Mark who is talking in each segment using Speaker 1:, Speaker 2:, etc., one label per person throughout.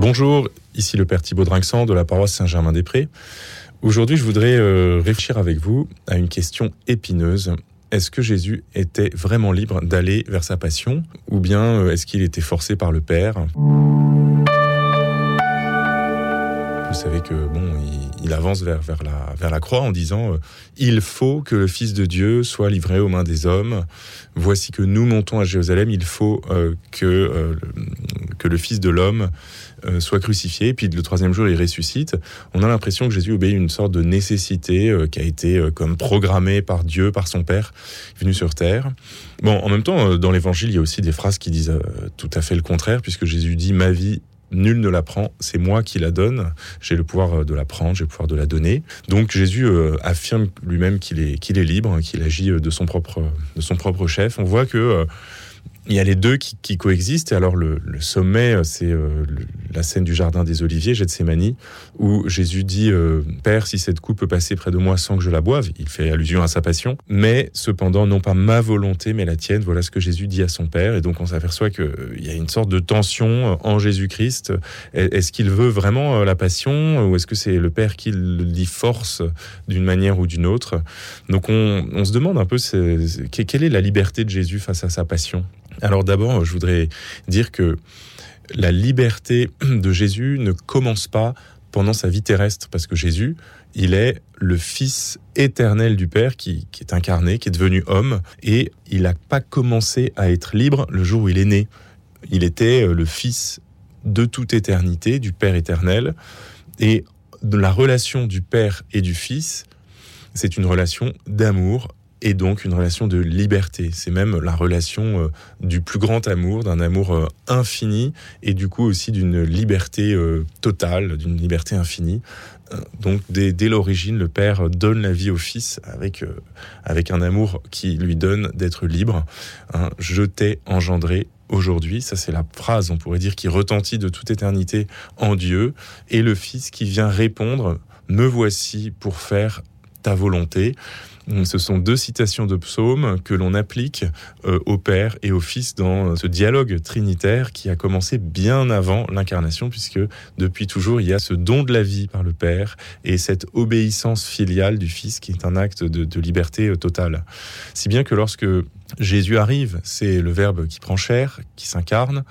Speaker 1: Bonjour, ici le Père Thibaud Drinxan de la paroisse Saint-Germain-des-Prés. Aujourd'hui, je voudrais euh, réfléchir avec vous à une question épineuse. Est-ce que Jésus était vraiment libre d'aller vers sa passion ou bien euh, est-ce qu'il était forcé par le Père? Vous savez que bon, il, avance vers, la, croix en disant euh, Il faut que le Fils de Dieu soit livré aux mains des hommes. Voici que nous montons à Jérusalem. Il faut que, que le Fils de l'homme soit crucifié, puis le troisième jour il ressuscite, on a l'impression que Jésus obéit une sorte de nécessité euh, qui a été euh, comme programmée par Dieu, par son Père, venu sur terre. Bon, en même temps, dans l'Évangile, il y a aussi des phrases qui disent tout à fait le contraire, puisque Jésus dit ma vie Nul ne la prend, c'est moi qui la donne. J'ai le pouvoir de la prendre, j'ai le pouvoir de la donner. Donc Jésus affirme lui-même qu'il est, est libre, qu'il agit de son propre, de son propre chef. On voit que il y a les deux qui, coexistent. Et alors, le, sommet, euh, c'est euh, la scène du jardin des Oliviers, Gethsemane, où Jésus dit euh, Père, si cette coupe peut passer près de moi sans que je la boive, il fait allusion à sa passion, mais cependant, non pas ma volonté, mais la tienne. Voilà ce que Jésus dit à son Père. Et donc, on s'aperçoit qu'il y a une sorte de tension en Jésus-Christ. Est-ce qu'il veut vraiment la passion, ou est-ce que c'est le Père qui l'y force d'une manière ou d'une autre? Donc, on, on, se demande un peu quelle est la liberté de Jésus face à sa passion? Alors d'abord, je voudrais dire que la liberté de Jésus ne commence pas pendant sa vie terrestre, parce que Jésus, il est le Fils éternel du Père qui, est incarné, qui est devenu homme, et il n'a pas commencé à être libre le jour où il est né. Il était euh, le Fils de toute éternité, du Père éternel, et la relation du Père et du Fils, c'est une relation d'amour et donc une relation de liberté. C'est même la relation euh, du plus grand amour, d'un amour euh, infini et du coup aussi d'une liberté euh, totale, d'une liberté infinie. Donc dès, dès l'origine, le Père donne la vie au Fils avec, avec un amour qui lui donne d'être libre. Hein, je t'ai engendré aujourd'hui. Ça, c'est la phrase, on pourrait dire, qui retentit de toute éternité en Dieu. Et le Fils qui vient répondre, me voici pour faire ta volonté. Ce sont deux citations de psaumes que l'on applique euh, au Père et au Fils dans ce dialogue trinitaire qui a commencé bien avant l'incarnation, puisque depuis toujours, il y a ce don de la vie par le Père et cette obéissance filiale du Fils qui est un acte de, liberté euh, totale. Si bien que lorsque Jésus arrive, c'est le Verbe qui prend chair, qui s'incarne,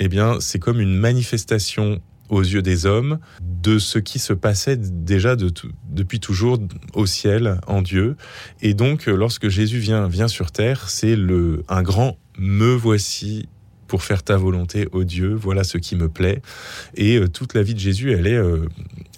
Speaker 1: eh bien, c'est comme une manifestation aux yeux des hommes de ce qui se passait déjà depuis toujours au ciel, en Dieu. Et donc, lorsque Jésus vient, sur terre, c'est le, un grand me voici pour faire ta volonté, ô Dieu, voilà ce qui me plaît. Et euh, toute la vie de Jésus, elle est, euh,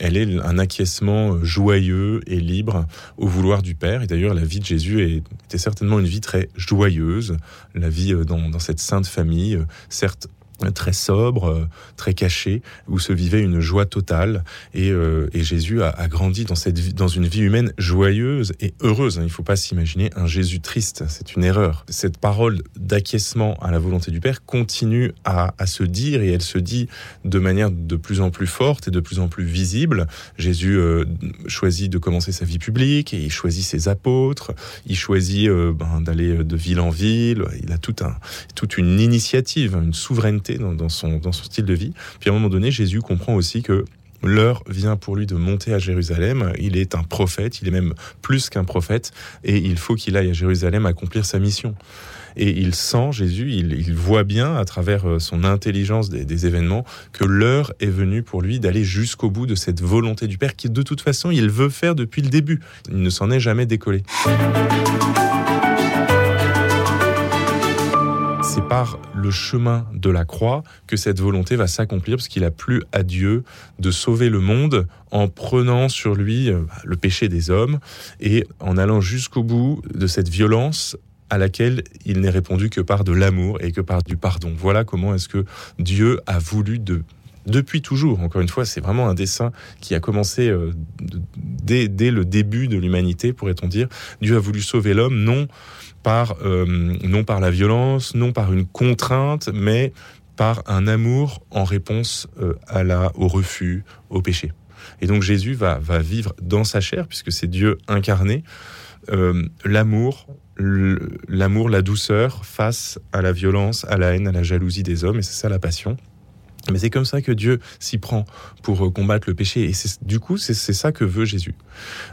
Speaker 1: elle est un acquiescement joyeux et libre au vouloir du Père. Et d'ailleurs, la vie de Jésus était certainement une vie très joyeuse, la vie euh, dans, dans cette sainte famille, certes très sobre, euh, très caché, où se vivait une joie totale. Et, euh, Jésus a, grandi dans, cette, dans une vie humaine joyeuse et heureuse. Il ne faut pas s'imaginer un Jésus triste, c'est une erreur. Cette parole d'acquiescement à la volonté du Père continue à, se dire et elle se dit de manière de plus en plus forte et de plus en plus visible. Jésus euh, choisit de commencer sa vie publique et il choisit ses apôtres, il choisit ben, d'aller de ville en ville, il a toute une initiative, une souveraineté dans, son, dans son style de vie. Puis à un moment donné, Jésus comprend aussi que l'heure vient pour lui de monter à Jérusalem. Il est un prophète, il est même plus qu'un prophète, et il faut qu'il aille à Jérusalem accomplir sa mission. Et il sent, Jésus, il, voit bien à travers euh, son intelligence des, des événements que l'heure est venue pour lui d'aller jusqu'au bout de cette volonté du Père qui, de toute façon, il veut faire depuis le début. Il ne s'en est jamais décollé. C'est par le chemin de la croix que cette volonté va s'accomplir, parce qu'il a plu à Dieu de sauver le monde en prenant sur lui euh, le péché des hommes et en allant jusqu'au bout de cette violence à laquelle il n'est répondu que par de l'amour et que par du pardon. Voilà comment est-ce que Dieu a voulu de depuis toujours. Encore une fois, c'est vraiment un dessin qui a commencé euh, dès, le début de l'humanité, pourrait-on dire. Dieu a voulu sauver l'homme, non par, euh, non par la violence, non par une contrainte, mais par un amour en réponse euh, à la, au refus, au péché. Et donc Jésus va, va vivre dans sa chair, puisque c'est Dieu incarné, l'amour, l'amour, la douceur face à la violence, à la haine, à la jalousie des hommes, et c'est ça la passion. Mais c'est comme ça que Dieu s'y prend pour euh, combattre le péché. Et du coup, c'est ça que veut Jésus.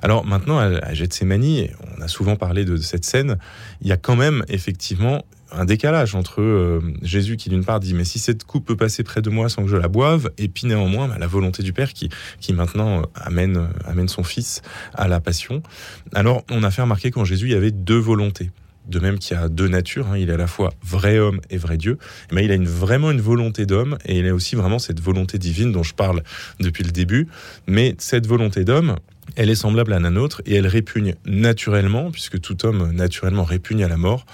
Speaker 1: Alors maintenant, à Gethsemane, on a souvent parlé de cette scène, il y a quand même effectivement un décalage entre euh, Jésus qui d'une part dit mais si cette coupe peut passer près de moi sans que je la boive et puis néanmoins bah, la volonté du Père qui, qui maintenant euh, amène, amène son Fils à la passion. Alors on a fait remarquer qu'en Jésus il y avait deux volontés de même qu'il y a deux natures, hein. il est à la fois vrai homme et vrai Dieu, mais il a une, vraiment une volonté d'homme et il a aussi vraiment cette volonté divine dont je parle depuis le début. Mais cette volonté d'homme, elle est semblable à la nôtre et elle répugne naturellement, puisque tout homme naturellement répugne à la mort.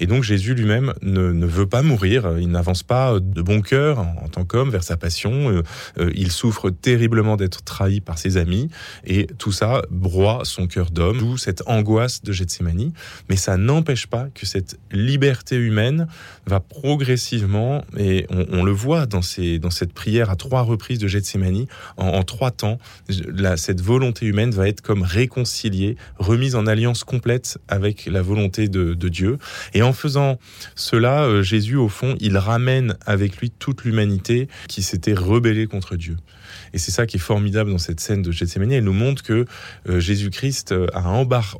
Speaker 1: Et donc Jésus lui-même ne, veut pas mourir, il n'avance pas de bon cœur en, tant qu'homme vers sa passion, euh, euh, il souffre terriblement d'être trahi par ses amis, et tout ça broie son cœur d'homme, d'où cette angoisse de Gethsemane. Mais ça n'empêche pas que cette liberté humaine va progressivement, et on, le voit dans, ces, dans cette prière à trois reprises de Gethsemane, en, trois temps, cette volonté humaine va être comme réconciliée, remise en alliance complète avec la volonté de, Dieu. Et en faisant cela, euh, Jésus, au fond, il ramène avec lui toute l'humanité qui s'était rebellée contre Dieu. Et c'est ça qui est formidable dans cette scène de Gethsemane. Elle nous montre que euh, Jésus-Christ euh,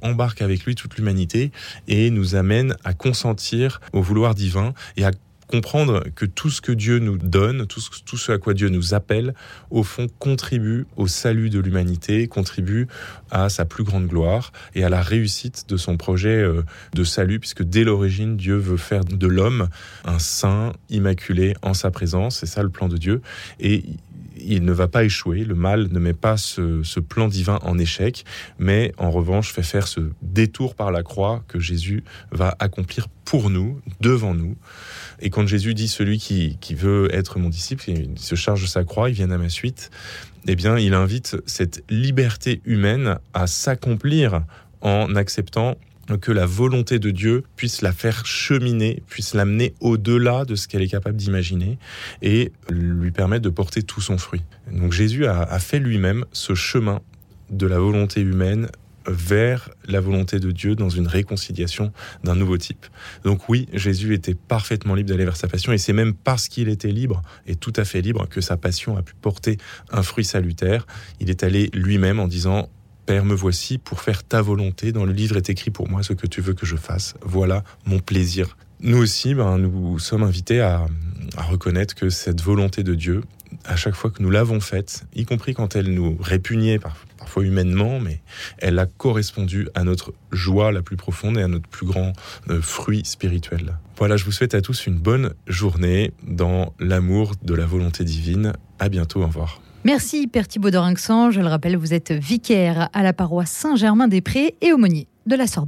Speaker 1: embarque avec lui toute l'humanité et nous amène à consentir au vouloir divin et à comprendre que tout ce que Dieu nous donne, tout ce, à quoi Dieu nous appelle, au fond, contribue au salut de l'humanité, contribue à sa plus grande gloire et à la réussite de son projet euh, de salut, puisque dès l'origine, Dieu veut faire de l'homme un saint immaculé en sa présence. C'est ça le plan de Dieu. Et il ne va pas échouer. Le mal ne met pas ce, plan divin en échec, mais en revanche fait faire ce détour par la croix que Jésus va accomplir pour nous, devant nous. Et quand Jésus dit celui qui, qui veut être mon disciple, il se charge de sa croix, il vient à ma suite, eh bien, il invite cette liberté humaine à s'accomplir en acceptant que la volonté de Dieu puisse la faire cheminer, puisse l'amener au-delà de ce qu'elle est capable d'imaginer et lui permettre de porter tout son fruit. Donc Jésus a, a fait lui-même ce chemin de la volonté humaine vers la volonté de Dieu dans une réconciliation d'un nouveau type. Donc oui, Jésus était parfaitement libre d'aller vers sa passion et c'est même parce qu'il était libre et tout à fait libre que sa passion a pu porter un fruit salutaire. Il est allé lui-même en disant Père, me voici pour faire ta volonté. Dans le livre est écrit pour moi ce que tu veux que je fasse. Voilà mon plaisir. Nous aussi, ben, nous sommes invités à, à reconnaître que cette volonté de Dieu, à chaque fois que nous l'avons faite, y compris quand elle nous répugnait parfois humainement, mais elle a correspondu à notre joie la plus profonde et à notre plus grand euh, fruit spirituel. Voilà, je vous souhaite à tous une bonne journée dans l'amour de la volonté divine. À bientôt, au revoir.
Speaker 2: Merci Père Thibaud Je le rappelle, vous êtes vicaire à la paroisse Saint-Germain-des-Prés et aumônier de la Sorbonne.